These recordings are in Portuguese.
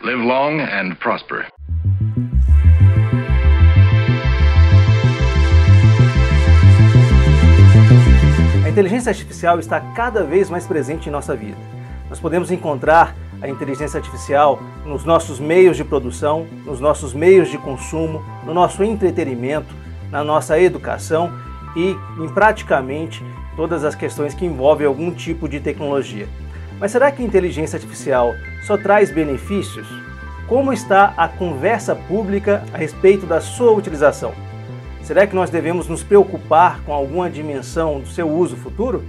Live long and prosper. A inteligência artificial está cada vez mais presente em nossa vida. Nós podemos encontrar a inteligência artificial nos nossos meios de produção, nos nossos meios de consumo, no nosso entretenimento, na nossa educação e em praticamente todas as questões que envolvem algum tipo de tecnologia. Mas será que a inteligência artificial só traz benefícios? Como está a conversa pública a respeito da sua utilização? Será que nós devemos nos preocupar com alguma dimensão do seu uso futuro?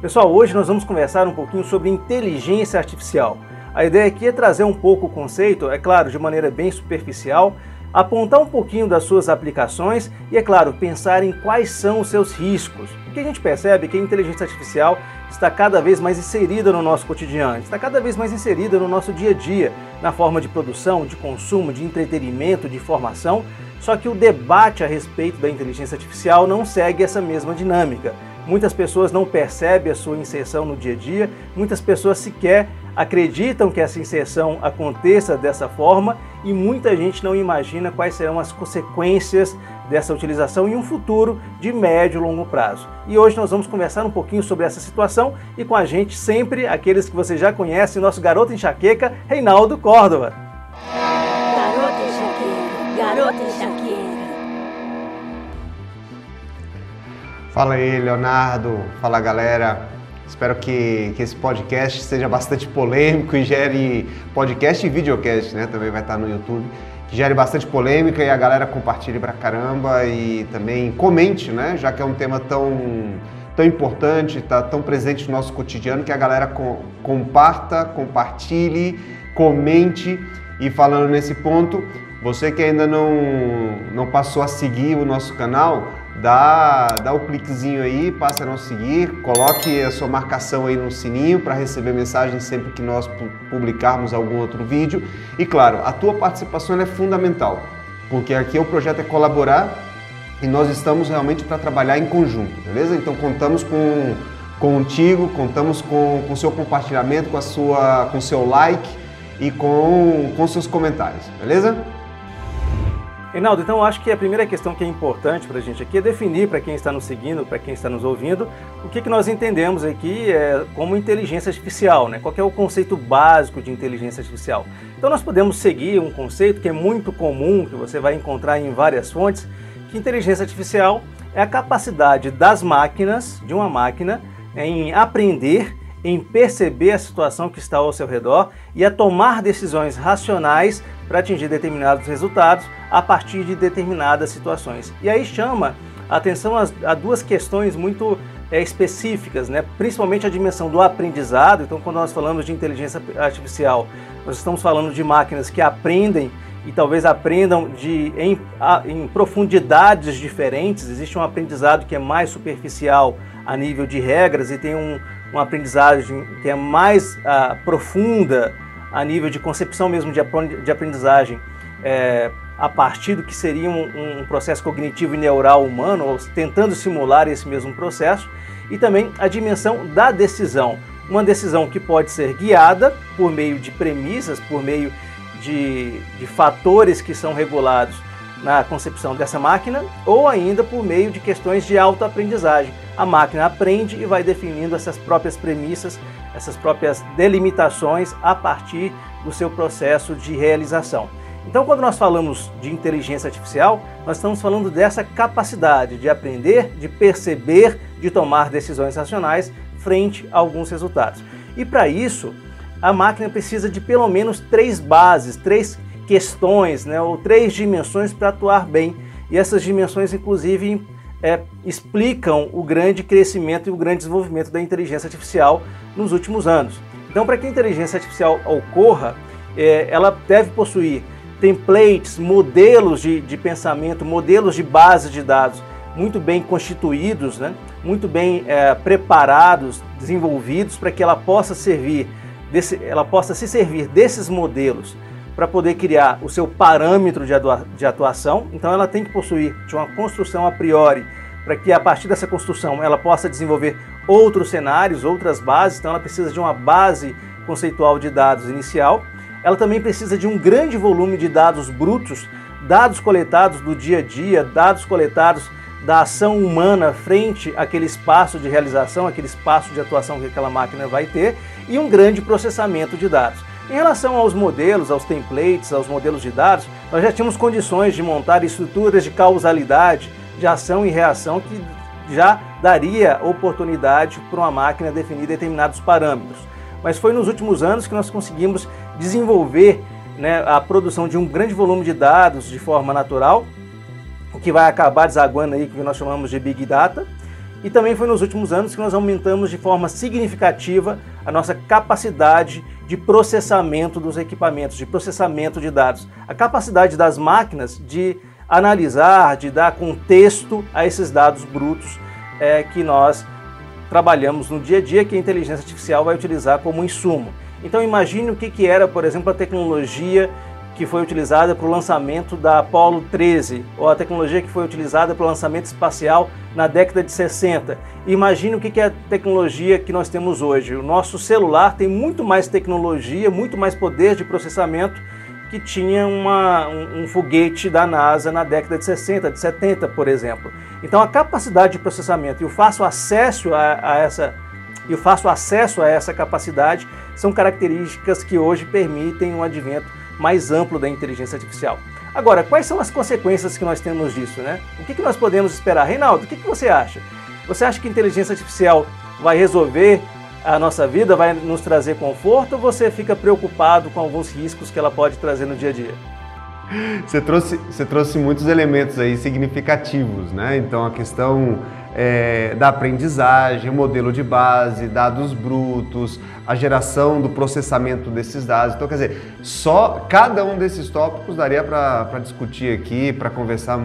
Pessoal, hoje nós vamos conversar um pouquinho sobre inteligência artificial. A ideia aqui é trazer um pouco o conceito, é claro, de maneira bem superficial, apontar um pouquinho das suas aplicações e, é claro, pensar em quais são os seus riscos. Porque a gente percebe é que a inteligência artificial está cada vez mais inserida no nosso cotidiano, está cada vez mais inserida no nosso dia a dia, na forma de produção, de consumo, de entretenimento, de informação. Só que o debate a respeito da inteligência artificial não segue essa mesma dinâmica. Muitas pessoas não percebem a sua inserção no dia a dia, muitas pessoas sequer acreditam que essa inserção aconteça dessa forma e muita gente não imagina quais serão as consequências dessa utilização em um futuro de médio e longo prazo. E hoje nós vamos conversar um pouquinho sobre essa situação e com a gente sempre aqueles que você já conhece, nosso garoto enxaqueca, Reinaldo Córdova. Garota enxaqueira, garota enxaqueira. Fala aí, Leonardo. Fala, galera. Espero que, que esse podcast seja bastante polêmico e gere podcast e videocast, né? Também vai estar no YouTube. Que gere bastante polêmica e a galera compartilhe pra caramba e também comente, né? Já que é um tema tão, tão importante, tá tão presente no nosso cotidiano, que a galera com, comparta, compartilhe, comente. E falando nesse ponto, você que ainda não, não passou a seguir o nosso canal, dá, dá o cliquezinho aí, passa a nos seguir, coloque a sua marcação aí no sininho para receber mensagens sempre que nós publicarmos algum outro vídeo. E claro, a tua participação é fundamental, porque aqui o projeto é colaborar e nós estamos realmente para trabalhar em conjunto, beleza? Então contamos com contigo, contamos com o seu compartilhamento, com a sua, com seu like e com, com seus comentários, beleza? Reinaldo, então acho que a primeira questão que é importante para a gente aqui é definir para quem está nos seguindo, para quem está nos ouvindo, o que, que nós entendemos aqui é, como inteligência artificial, né? qual é o conceito básico de inteligência artificial. Então nós podemos seguir um conceito que é muito comum, que você vai encontrar em várias fontes, que inteligência artificial é a capacidade das máquinas, de uma máquina, em aprender em perceber a situação que está ao seu redor e a tomar decisões racionais para atingir determinados resultados a partir de determinadas situações. E aí chama a atenção a, duas questões muito é, específicas, né? principalmente a dimensão do aprendizado. Então, quando nós falamos de inteligência artificial, nós estamos falando de máquinas que aprendem e talvez aprendam de, em, em profundidades diferentes. Existe um aprendizado que é mais superficial a nível de regras e tem um, uma aprendizagem que é mais uh, profunda a nível de concepção mesmo de aprendizagem é, a partir do que seria um, um, processo cognitivo e neural humano, ou tentando simular esse mesmo processo, e também a dimensão da decisão. Uma decisão que pode ser guiada por meio de premissas, por meio de, de fatores que são regulados na concepção dessa máquina, ou ainda por meio de questões de autoaprendizagem. A máquina aprende e vai definindo essas próprias premissas, essas próprias delimitações a partir do seu processo de realização. Então, quando nós falamos de inteligência artificial, nós estamos falando dessa capacidade de aprender, de perceber, de tomar decisões racionais frente a alguns resultados. E para isso, a máquina precisa de pelo menos três bases, três questões, né, ou três dimensões para atuar bem. E essas dimensões, inclusive, é, explicam o grande crescimento e o grande desenvolvimento da inteligência artificial nos últimos anos. Então, para que a inteligência artificial ocorra, é, ela deve possuir templates, modelos de, de pensamento, modelos de base de dados muito bem constituídos, né? muito bem é, preparados, desenvolvidos para que ela possa servir, desse, ela possa se servir desses modelos para poder criar o seu parâmetro de, atua, de atuação. Então ela tem que possuir de uma construção a priori para que a partir dessa construção ela possa desenvolver outros cenários, outras bases. Então ela precisa de uma base conceitual de dados inicial. Ela também precisa de um grande volume de dados brutos, dados coletados do dia a dia, dados coletados da ação humana frente àquele espaço de realização, aquele espaço de atuação que aquela máquina vai ter, e um grande processamento de dados. Em relação aos modelos, aos templates, aos modelos de dados, nós já tínhamos condições de montar estruturas de causalidade, de ação e reação que já daria oportunidade para uma máquina definir determinados parâmetros. Mas foi nos últimos anos que nós conseguimos desenvolver né, a produção de um grande volume de dados de forma natural, o que vai acabar desaguando aí que nós chamamos de Big Data, e também foi nos últimos anos que nós aumentamos de forma significativa a nossa capacidade de processamento dos equipamentos, de processamento de dados, a capacidade das máquinas de analisar, de dar contexto a esses dados brutos é, que nós trabalhamos no dia a dia, que a inteligência artificial vai utilizar como insumo. Então imagine o que, que era, por exemplo, a tecnologia que foi utilizada para o lançamento da Apollo 13, ou a tecnologia que foi utilizada para o lançamento espacial na década de 60. Imagine o que é a tecnologia que nós temos hoje. O nosso celular tem muito mais tecnologia, muito mais poder de processamento que tinha uma, um, um, foguete da NASA na década de 60, de 70, por exemplo. Então a capacidade de processamento e o fácil acesso a, a essa e o fácil acesso a essa capacidade são características que hoje permitem um advento mais amplo da inteligência artificial. Agora, quais são as consequências que nós temos disso, né? O que, que nós podemos esperar? Reinaldo, o que, que você acha? Você acha que a inteligência artificial vai resolver a nossa vida, vai nos trazer conforto ou você fica preocupado com alguns riscos que ela pode trazer no dia a dia? Você trouxe, você trouxe muitos elementos aí significativos, né? Então a questão é, da aprendizagem, o modelo de base, dados brutos, a geração do processamento desses dados. Então, quer dizer, só cada um desses tópicos daria para discutir aqui, para conversar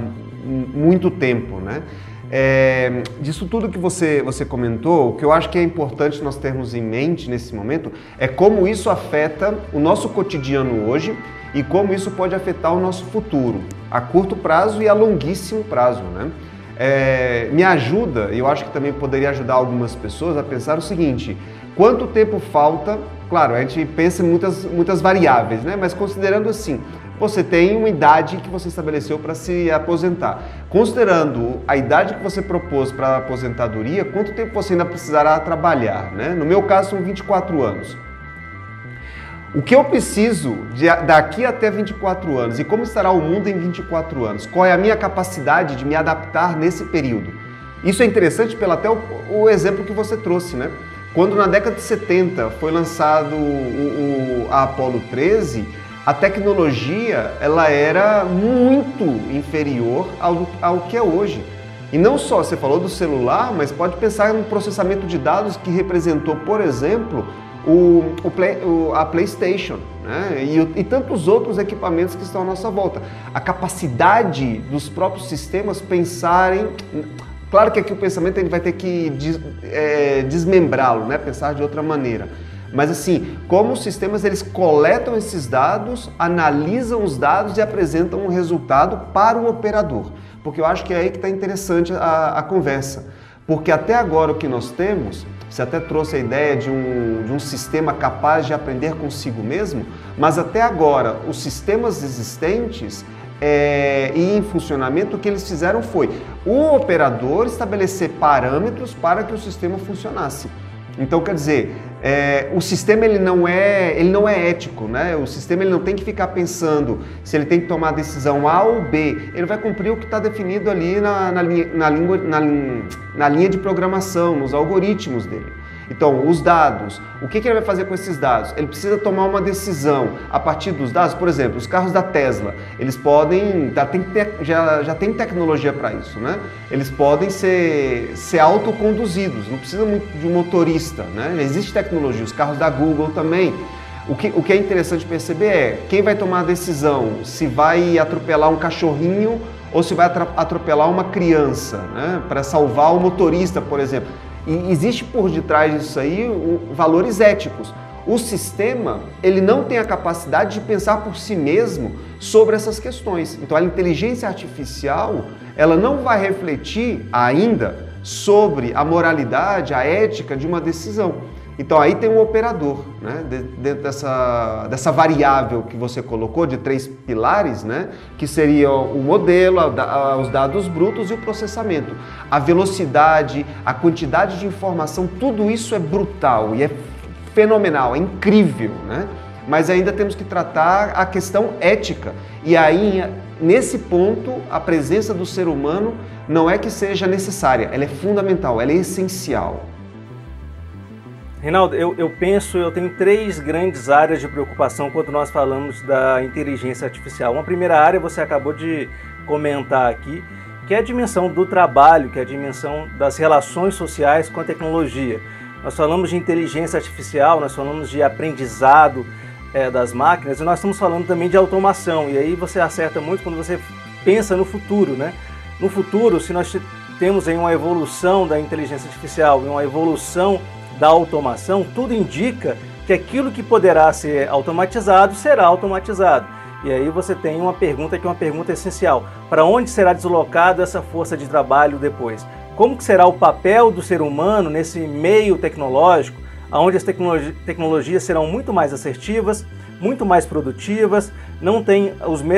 muito tempo, né? É, disso tudo que você, você comentou, o que eu acho que é importante nós termos em mente nesse momento é como isso afeta o nosso cotidiano hoje e como isso pode afetar o nosso futuro, a curto prazo e a longuíssimo prazo, né? É, me ajuda, e eu acho que também poderia ajudar algumas pessoas a pensar o seguinte: quanto tempo falta? Claro, a gente pensa em muitas, muitas variáveis, né? mas considerando assim, você tem uma idade que você estabeleceu para se aposentar. Considerando a idade que você propôs para a aposentadoria, quanto tempo você ainda precisará trabalhar? Né? No meu caso, são 24 anos. O que eu preciso de, daqui até 24 anos e como estará o mundo em 24 anos? Qual é a minha capacidade de me adaptar nesse período? Isso é interessante pelo até o, o exemplo que você trouxe, né? Quando na década de 70 foi lançado o, o, a Apollo 13, a tecnologia ela era muito inferior ao, ao que é hoje. E não só, você falou do celular, mas pode pensar no processamento de dados que representou, por exemplo, o, o, play, o a PlayStation né? e, e, tantos outros equipamentos que estão à nossa volta. A capacidade dos próprios sistemas pensarem. Claro que aqui o pensamento ele vai ter que des, é, desmembrá-lo, né? pensar de outra maneira. Mas assim, como os sistemas eles coletam esses dados, analisam os dados e apresentam um resultado para o operador. Porque eu acho que é aí que está interessante a, a conversa. Porque até agora o que nós temos você até trouxe a ideia de um, de um sistema capaz de aprender consigo mesmo, mas até agora os sistemas existentes é, e em funcionamento, o que eles fizeram foi o operador estabelecer parâmetros para que o sistema funcionasse. Então, quer dizer, é, o sistema ele não é ele não é ético, né? O sistema ele não tem que ficar pensando se ele tem que tomar a decisão A ou B. Ele vai cumprir o que está definido ali na, na, linha, na, língua, na, na linha de programação, nos algoritmos dele. Então, os dados, o que, que, ele vai fazer com esses dados? Ele precisa tomar uma decisão a partir dos dados. Por exemplo, os carros da Tesla, eles podem, já tem, já, já tem tecnologia para isso, né? Eles podem ser, ser autoconduzidos, não precisa muito de um motorista, né? Existe tecnologia, os carros da Google também. O que, o que é interessante perceber é quem vai tomar a decisão se vai atropelar um cachorrinho ou se vai atropelar uma criança, né? Para salvar o motorista, por exemplo. E existe por detrás disso aí valores éticos. o sistema ele não tem a capacidade de pensar por si mesmo sobre essas questões. Então a inteligência artificial ela não vai refletir ainda sobre a moralidade, a ética de uma decisão. Então aí tem um operador, né? dentro dessa, dessa variável que você colocou de três pilares, né? que seria o modelo, os dados brutos e o processamento. A velocidade, a quantidade de informação, tudo isso é brutal e é fenomenal, é incrível, né? Mas ainda temos que tratar a questão ética. E aí, nesse ponto, a presença do ser humano não é que seja necessária, ela é fundamental, ela é essencial. Reinaldo, eu, eu, penso, eu tenho três grandes áreas de preocupação quando nós falamos da inteligência artificial. Uma primeira área você acabou de comentar aqui, que é a dimensão do trabalho, que é a dimensão das relações sociais com a tecnologia. Nós falamos de inteligência artificial, nós falamos de aprendizado é, das máquinas e nós estamos falando também de automação. E aí você acerta muito quando você pensa no futuro, né? No futuro, se nós temos em uma evolução da inteligência artificial e uma evolução da automação, tudo indica que aquilo que poderá ser automatizado será automatizado. E aí você tem uma pergunta que é uma pergunta essencial. Para onde será deslocada essa força de trabalho depois? Como que será o papel do ser humano nesse meio tecnológico, onde as tecnologi tecnologias serão muito mais assertivas, muito mais produtivas, não têm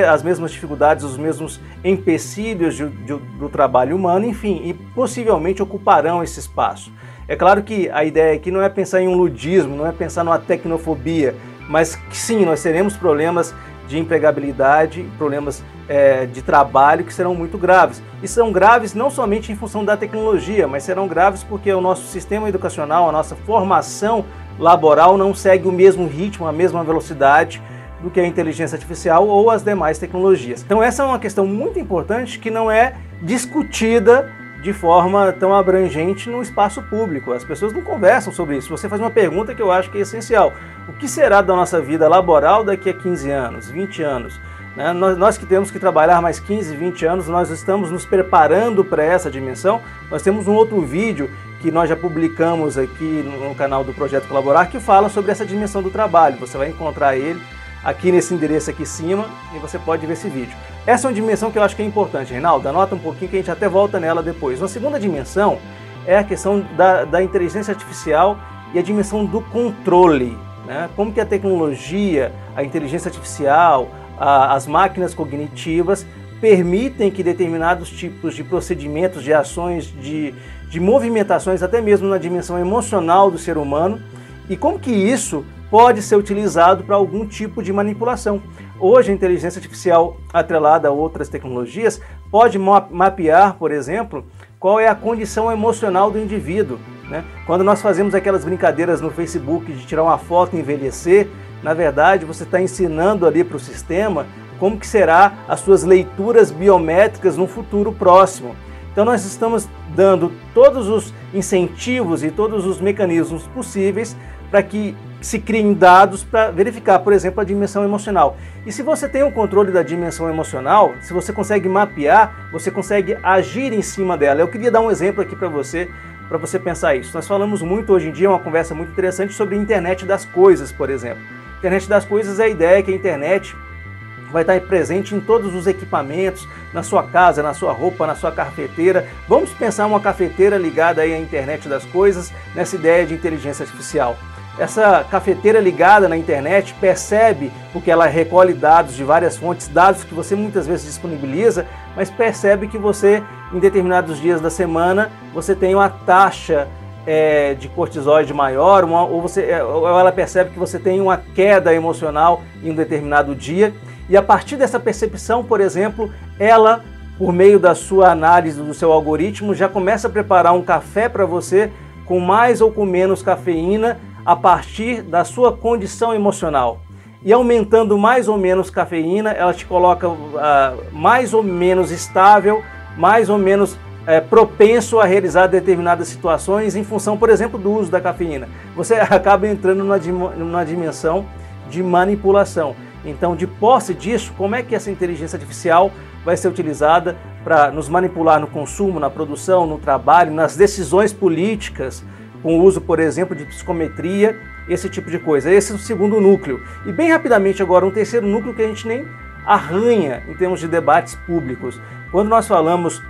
as mesmas dificuldades, os mesmos empecilhos de, de, do trabalho humano, enfim, e possivelmente ocuparão esse espaço. É claro que a ideia aqui não é pensar em um ludismo, não é pensar numa tecnofobia, mas que sim, nós teremos problemas de empregabilidade, problemas é, de trabalho que serão muito graves. E são graves não somente em função da tecnologia, mas serão graves porque o nosso sistema educacional, a nossa formação laboral não segue o mesmo ritmo, a mesma velocidade do que a inteligência artificial ou as demais tecnologias. Então essa é uma questão muito importante que não é discutida de forma tão abrangente no espaço público. As pessoas não conversam sobre isso. Você faz uma pergunta que eu acho que é essencial. O que será da nossa vida laboral daqui a 15 anos, 20 anos? Né? Nós, nós, que temos que trabalhar mais 15, 20 anos, nós estamos nos preparando para essa dimensão. Nós temos um outro vídeo que nós já publicamos aqui no, no canal do Projeto Colaborar que fala sobre essa dimensão do trabalho. Você vai encontrar ele aqui nesse endereço aqui em cima e você pode ver esse vídeo. Essa é uma dimensão que eu acho que é importante, Reinaldo. Anota um pouquinho que a gente até volta nela depois. Uma segunda dimensão é a questão da, da inteligência artificial e a dimensão do controle. Né? Como que a tecnologia, a inteligência artificial, a, as máquinas cognitivas permitem que determinados tipos de procedimentos, de ações, de, de movimentações, até mesmo na dimensão emocional do ser humano, e como que isso pode ser utilizado para algum tipo de manipulação. Hoje, a inteligência artificial atrelada a outras tecnologias pode mapear, por exemplo, qual é a condição emocional do indivíduo. Né? Quando nós fazemos aquelas brincadeiras no Facebook de tirar uma foto e envelhecer, na verdade você está ensinando ali para o sistema como que será as suas leituras biométricas no futuro próximo. Então nós estamos dando todos os incentivos e todos os mecanismos possíveis para que se criem dados para verificar, por exemplo, a dimensão emocional. E se você tem o um controle da dimensão emocional, se você consegue mapear, você consegue agir em cima dela. Eu queria dar um exemplo aqui para você, para você pensar isso. Nós falamos muito hoje em dia, uma conversa muito interessante sobre a internet das coisas, por exemplo. Internet das coisas é a ideia que a internet vai estar presente em todos os equipamentos, na sua casa, na sua roupa, na sua cafeteira. Vamos pensar uma cafeteira ligada aí à internet das coisas, nessa ideia de inteligência artificial. Essa cafeteira ligada na internet percebe, porque ela recolhe dados de várias fontes, dados que você muitas vezes disponibiliza, mas percebe que você, em determinados dias da semana, você tem uma taxa é, de cortisóide maior, uma, ou, você, é, ou ela percebe que você tem uma queda emocional em um determinado dia. E a partir dessa percepção, por exemplo, ela, por meio da sua análise do seu algoritmo, já começa a preparar um café para você com mais ou com menos cafeína a partir da sua condição emocional. E aumentando mais ou menos cafeína, ela te coloca uh, mais ou menos estável, mais ou menos uh, propenso a realizar determinadas situações em função, por exemplo, do uso da cafeína. Você acaba entrando numa, numa dimensão de manipulação. Então, de posse disso, como é que essa inteligência artificial vai ser utilizada para nos manipular no consumo, na produção, no trabalho, nas decisões políticas, com o uso, por exemplo, de psicometria esse tipo de coisa. Esse é o segundo núcleo. E bem rapidamente agora, um terceiro núcleo que a gente nem arranha em termos de debates públicos. Quando nós falamos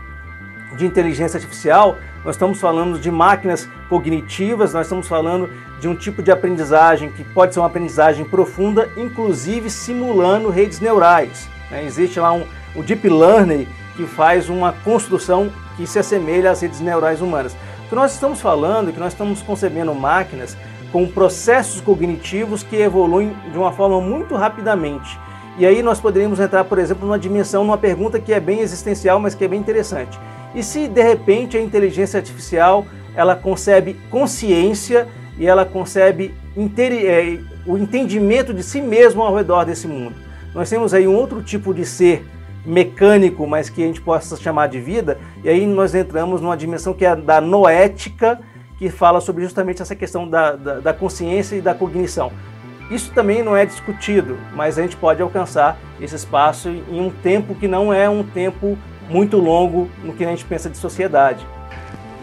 de inteligência artificial, nós estamos falando de máquinas cognitivas, nós estamos falando de um tipo de aprendizagem que pode ser uma aprendizagem profunda, inclusive simulando redes neurais. Né? Existe lá um, o Deep Learning que faz uma construção que se assemelha às redes neurais humanas. Que nós estamos falando que nós estamos concebendo máquinas com processos cognitivos que evoluem de uma forma muito rapidamente. E aí nós poderíamos entrar, por exemplo, numa dimensão, numa pergunta que é bem existencial, mas que é bem interessante. E se de repente a inteligência artificial ela concebe consciência e ela concebe é, o entendimento de si mesmo ao redor desse mundo? Nós temos aí um outro tipo de ser mecânico, mas que a gente possa chamar de vida, e aí nós entramos numa dimensão que é da noética, que fala sobre justamente essa questão da, da, da consciência e da cognição. Isso também não é discutido, mas a gente pode alcançar esse espaço em um tempo que não é um tempo muito longo no que a gente pensa de sociedade.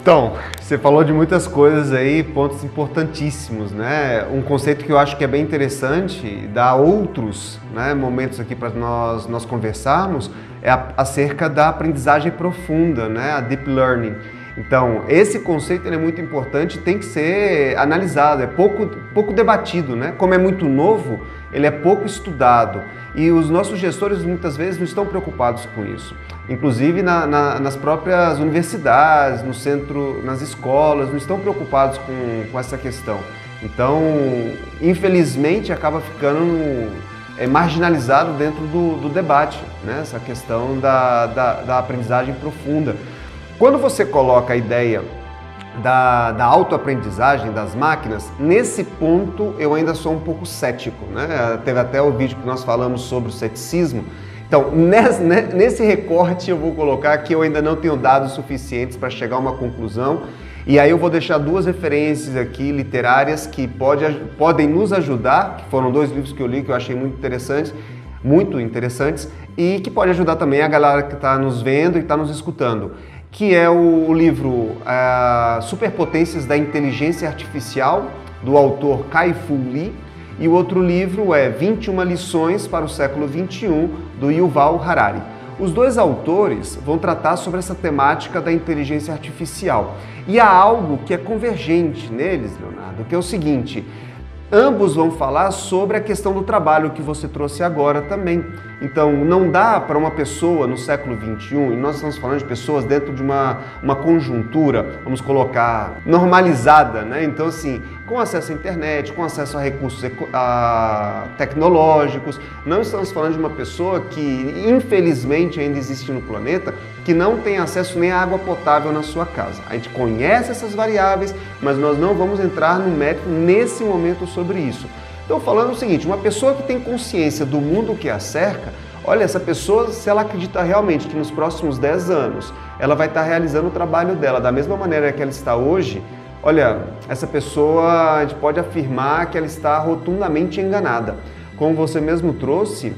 Então, você falou de muitas coisas aí, pontos importantíssimos, né? Um conceito que eu acho que é bem interessante, dá outros né, momentos aqui para nós, nós conversarmos, é a, acerca da aprendizagem profunda, né? A deep learning. Então, esse conceito é muito importante, tem que ser analisado, é pouco, pouco debatido, né? Como é muito novo, ele é pouco estudado e os nossos gestores muitas vezes não estão preocupados com isso inclusive na, na, nas próprias universidades, no centro, nas escolas, não estão preocupados com, com essa questão. Então, infelizmente, acaba ficando é, marginalizado dentro do, do debate, né? essa questão da, da, da, aprendizagem profunda. Quando você coloca a ideia da, da autoaprendizagem das máquinas, nesse ponto eu ainda sou um pouco cético. Né? Teve até o vídeo que nós falamos sobre o ceticismo, então, nesse recorte eu vou colocar que eu ainda não tenho dados suficientes para chegar a uma conclusão. E aí eu vou deixar duas referências aqui literárias que pode, podem nos ajudar, que foram dois livros que eu li que eu achei muito interessantes, muito interessantes, e que pode ajudar também a galera que está nos vendo e está nos escutando, que é o livro uh, Superpotências da Inteligência Artificial, do autor Kai-Fu Lee, e o outro livro é 21 lições para o século 21 do Yuval Harari. Os dois autores vão tratar sobre essa temática da inteligência artificial. E há algo que é convergente neles, Leonardo, que é o seguinte: ambos vão falar sobre a questão do trabalho que você trouxe agora também. Então, não dá para uma pessoa no século 21, e nós estamos falando de pessoas dentro de uma, uma conjuntura, vamos colocar, normalizada, né? Então, assim, com acesso à internet, com acesso a recursos a, tecnológicos, não estamos falando de uma pessoa que, infelizmente, ainda existe no planeta, que não tem acesso nem à água potável na sua casa. A gente conhece essas variáveis, mas nós não vamos entrar no mérito nesse momento sobre isso. Então, falando o seguinte: uma pessoa que tem consciência do mundo que a cerca, olha, essa pessoa, se ela acredita realmente que nos próximos 10 anos ela vai estar realizando o trabalho dela da mesma maneira que ela está hoje, olha, essa pessoa, a gente pode afirmar que ela está rotundamente enganada. Como você mesmo trouxe,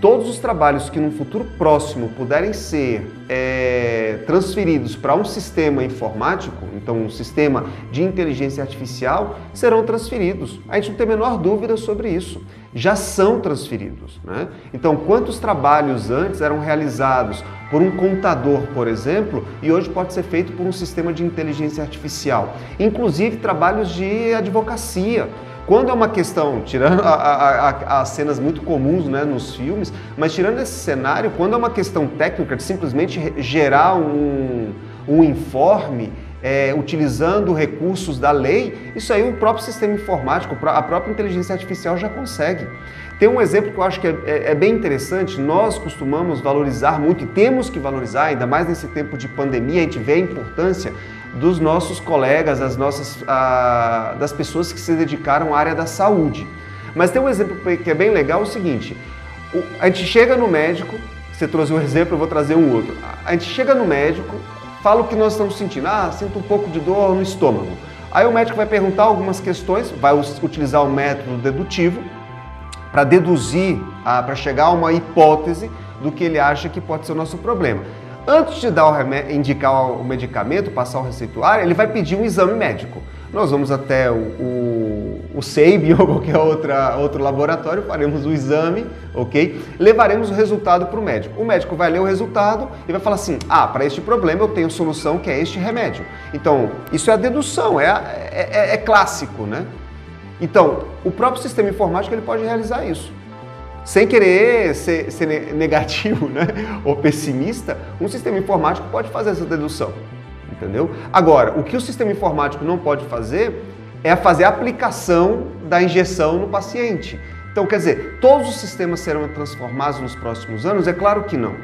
todos os trabalhos que no futuro próximo puderem ser é, transferidos para um sistema informático, então um sistema de inteligência artificial, serão transferidos. A gente não tem a menor dúvida sobre isso. Já são transferidos. Né? Então, quantos trabalhos antes eram realizados por um contador, por exemplo, e hoje pode ser feito por um sistema de inteligência artificial? Inclusive trabalhos de advocacia. Quando é uma questão, tirando as cenas muito comuns né, nos filmes, mas tirando esse cenário, quando é uma questão técnica de simplesmente gerar um, um informe é, utilizando recursos da lei, isso aí o próprio sistema informático, a própria inteligência artificial já consegue. Tem um exemplo que eu acho que é, é, é, bem interessante. Nós costumamos valorizar muito e temos que valorizar, ainda mais nesse tempo de pandemia, a gente vê a importância dos nossos colegas, das nossas, das pessoas que se dedicaram à área da saúde. Mas tem um exemplo que é bem legal, é o seguinte, a gente chega no médico, você trouxe um exemplo, eu vou trazer um outro. A gente chega no médico, fala o que nós estamos sentindo, ah, sinto um pouco de dor no estômago. Aí o médico vai perguntar algumas questões, vai utilizar o método dedutivo para deduzir, para chegar a uma hipótese do que ele acha que pode ser o nosso problema. Antes de dar o indicar o medicamento, passar o receituário, ele vai pedir um exame médico. nós vamos até o, o, o SEIB ou qualquer outra, outro laboratório, faremos o exame, ok? Levaremos o resultado para o médico. O médico vai ler o resultado e vai falar assim: ah, para este problema eu tenho solução que é este remédio. Então, isso é a dedução, é, é, é, é clássico, né? Então, o próprio sistema informático ele pode realizar isso. Sem querer ser, ser negativo né? ou pessimista, um sistema informático pode fazer essa dedução entendeu? Agora, o que o sistema informático não pode fazer é fazer a aplicação da injeção no paciente. Então, quer dizer, todos os sistemas serão transformados nos próximos anos? É claro que não.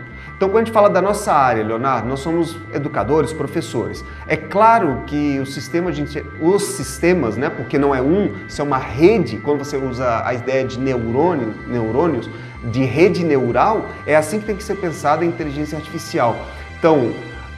Então, quando a gente fala da nossa área, Leonardo, nós somos educadores, professores. É claro que o sistema de, os sistemas, né, porque não é um, isso é uma rede, quando você usa a ideia de neurônio, neurônios, de rede neural, é assim que tem que ser pensada a inteligência artificial. Então,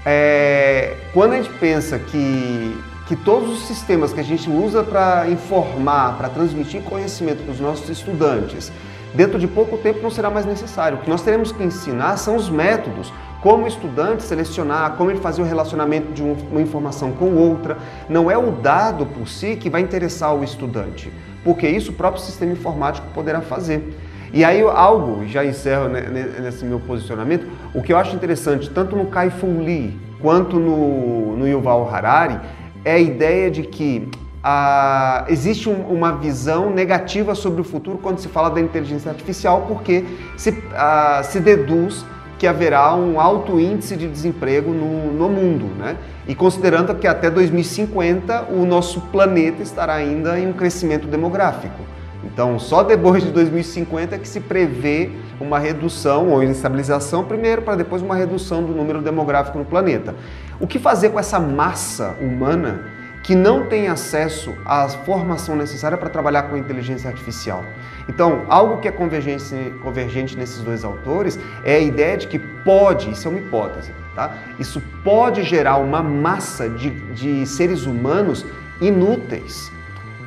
é, quando a gente pensa que, que todos os sistemas que a gente usa para informar, para transmitir conhecimento para os nossos estudantes, dentro de pouco tempo não será mais necessário. O que nós teremos que ensinar são os métodos, como o estudante selecionar, como ele fazer o relacionamento de uma informação com outra. Não é o dado por si que vai interessar o estudante, porque isso o próprio sistema informático poderá fazer. E aí algo, já encerro nesse meu posicionamento, o que eu acho interessante, tanto no Kai-Fu Lee quanto no, no Yuval Harari, é a ideia de que ah, existe um, uma visão negativa sobre o futuro quando se fala da inteligência artificial, porque se, ah, se deduz que haverá um alto índice de desemprego no, no mundo, né? E considerando que até 2050 o nosso planeta estará ainda em um crescimento demográfico. Então, só depois de 2050 é que se prevê uma redução ou estabilização, primeiro, para depois uma redução do número demográfico no planeta. O que fazer com essa massa humana que não tem acesso à formação necessária para trabalhar com inteligência artificial? Então, algo que é convergente, nesses dois autores é a ideia de que pode, isso é uma hipótese, tá? Isso pode gerar uma massa de, de seres humanos inúteis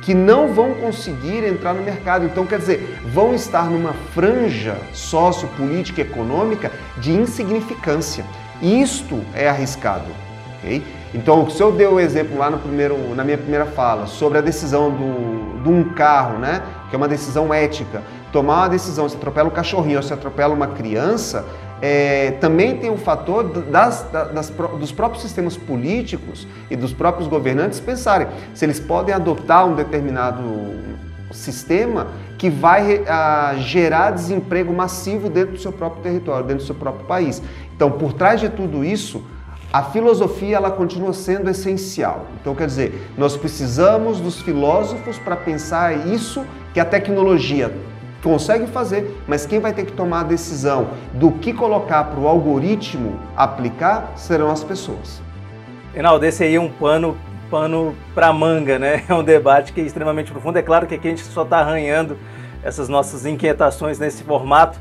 que não vão conseguir entrar no mercado. Então, quer dizer, vão estar numa franja sociopolítica econômica de insignificância. Isto é arriscado. Então, o senhor deu o exemplo lá no primeiro, na minha primeira fala sobre a decisão do, de um carro, né? que é uma decisão ética. Tomar uma decisão, se atropela um cachorrinho ou se atropela uma criança, é, também tem o fator das, das, dos próprios sistemas políticos e dos próprios governantes pensarem se eles podem adotar um determinado sistema que vai a, gerar desemprego massivo dentro do seu próprio território, dentro do seu próprio país. Então, por trás de tudo isso, a filosofia ela continua sendo essencial. Então, quer dizer, nós precisamos dos filósofos para pensar isso que a tecnologia consegue fazer, mas quem vai ter que tomar a decisão do que colocar para o algoritmo aplicar serão as pessoas. Reinaldo, esse aí é um pano pano para manga, né? É um debate que é extremamente profundo. É claro que aqui a gente só está arranhando essas nossas inquietações nesse formato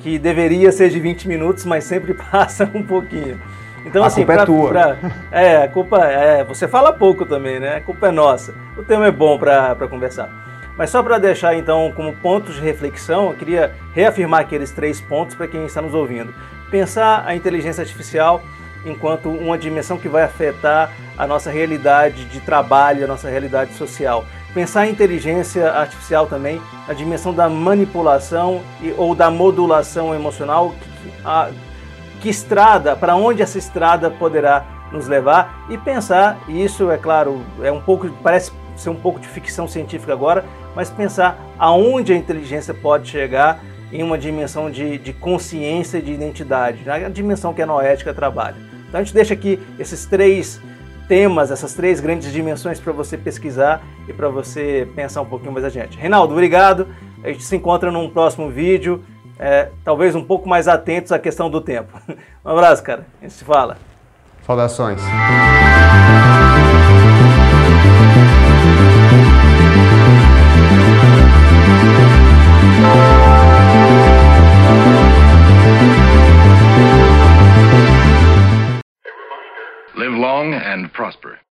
que deveria ser de 20 minutos, mas sempre passa um pouquinho. Então, a assim, culpa é pra, é tua. Pra, é, a culpa é. Você fala pouco também, né? A culpa é nossa. O tema é bom para conversar. Mas só para deixar então como pontos de reflexão, eu queria reafirmar aqueles três pontos para quem está nos ouvindo. Pensar a inteligência artificial enquanto uma dimensão que vai afetar a nossa realidade de trabalho, a nossa realidade social. Pensar a inteligência artificial também na dimensão da manipulação e, ou da modulação emocional, que, a, que estrada, para onde essa estrada poderá nos levar e pensar, e isso é claro, é um pouco, parece ser um pouco de ficção científica agora, mas pensar aonde a inteligência pode chegar em uma dimensão de, de consciência e de identidade, na né? dimensão que a noética trabalha. Então a gente deixa aqui esses três temas, essas três grandes dimensões para você pesquisar e para você pensar um pouquinho mais adiante. Reinaldo, obrigado. A gente se encontra num próximo vídeo, é, talvez um pouco mais atentos à questão do tempo. Um abraço, cara. A gente se fala. Saudações. long and prosper.